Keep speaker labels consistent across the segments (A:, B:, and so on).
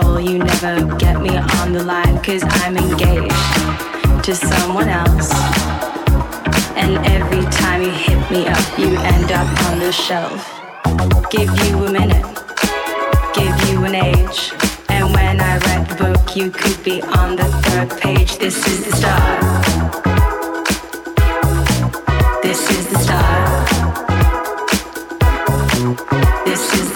A: call, you never get me on the line, cause I'm engaged to someone else. And every time you hit me up, you end up on the shelf. Give you a minute, give you an age. And when I read the book, you could be on the third page. This is the start. This is the start. This is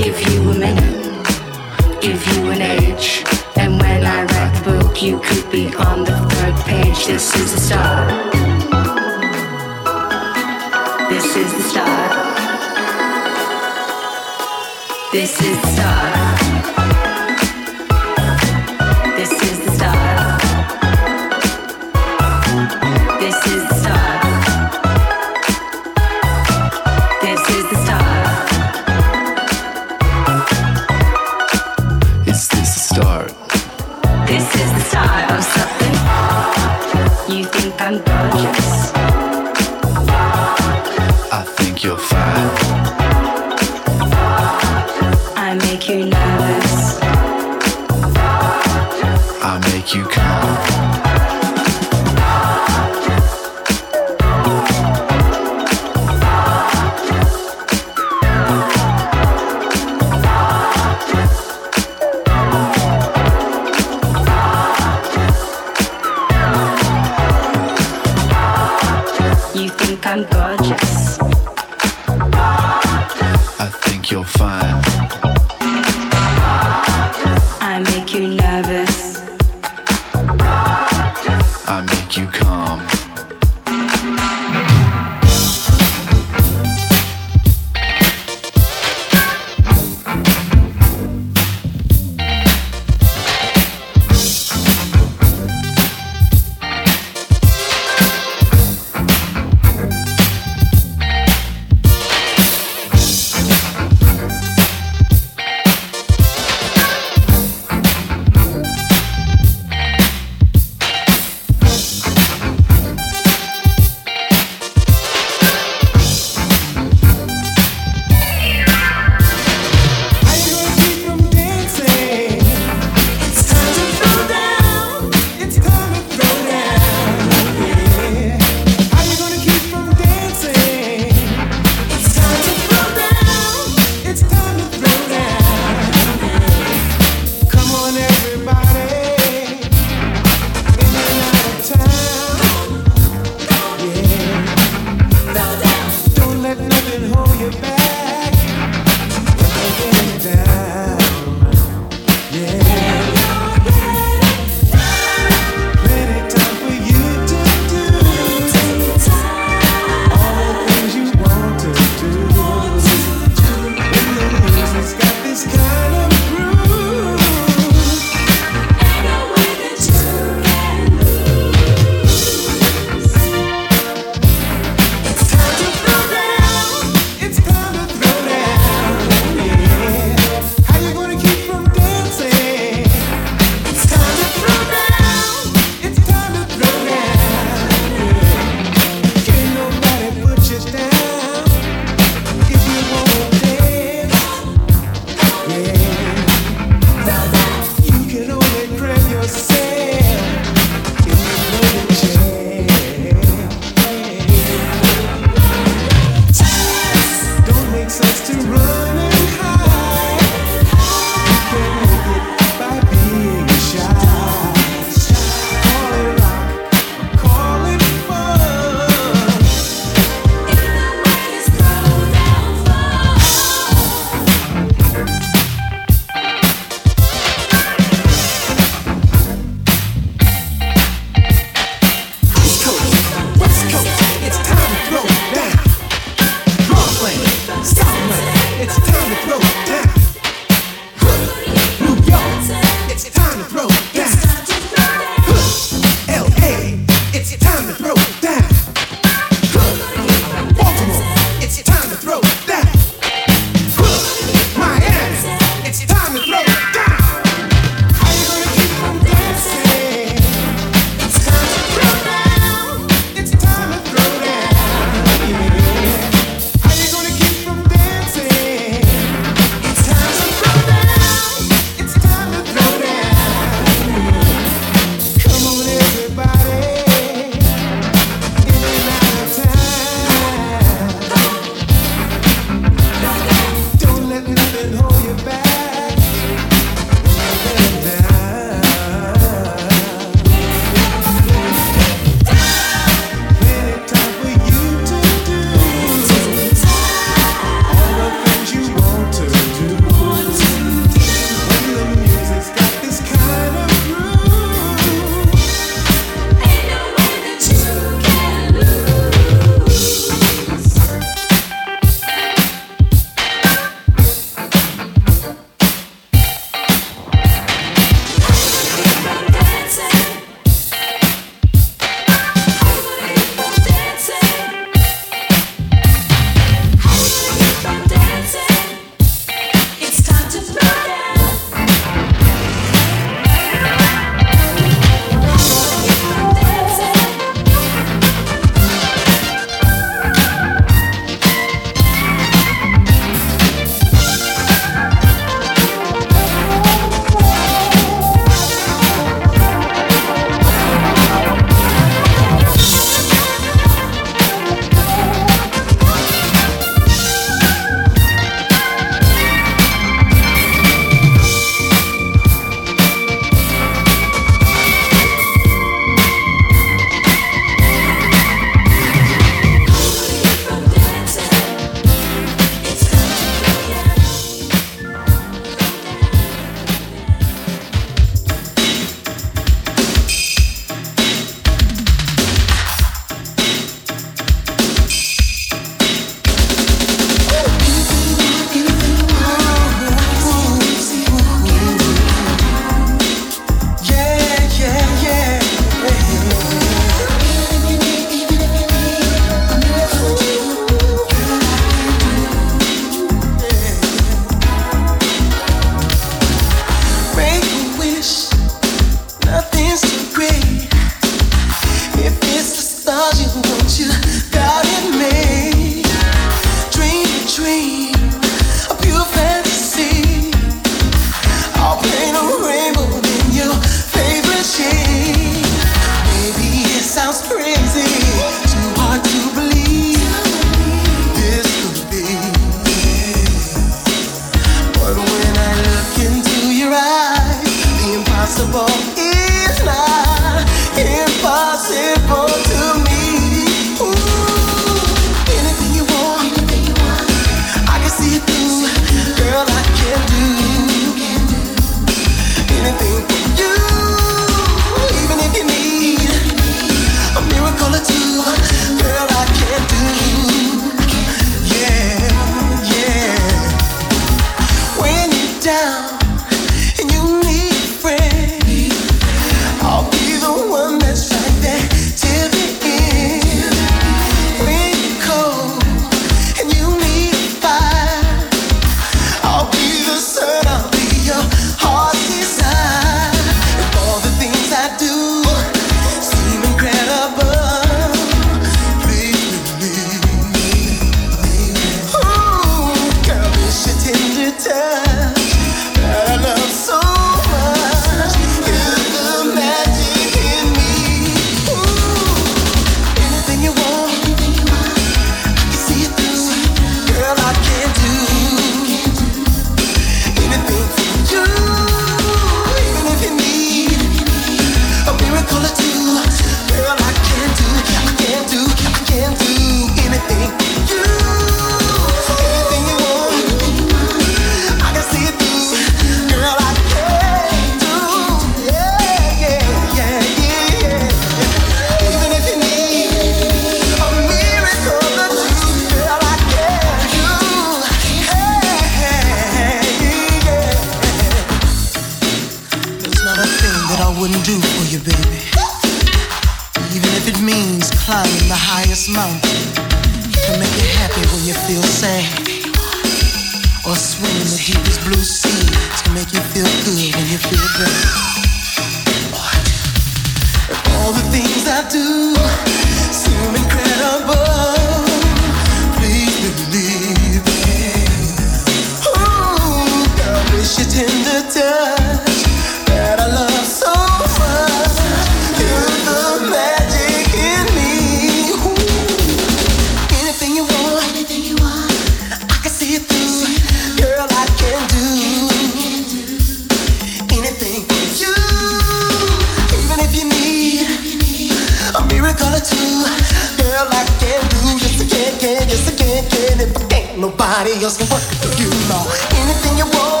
A: Nobody else can work. You know anything you
B: want.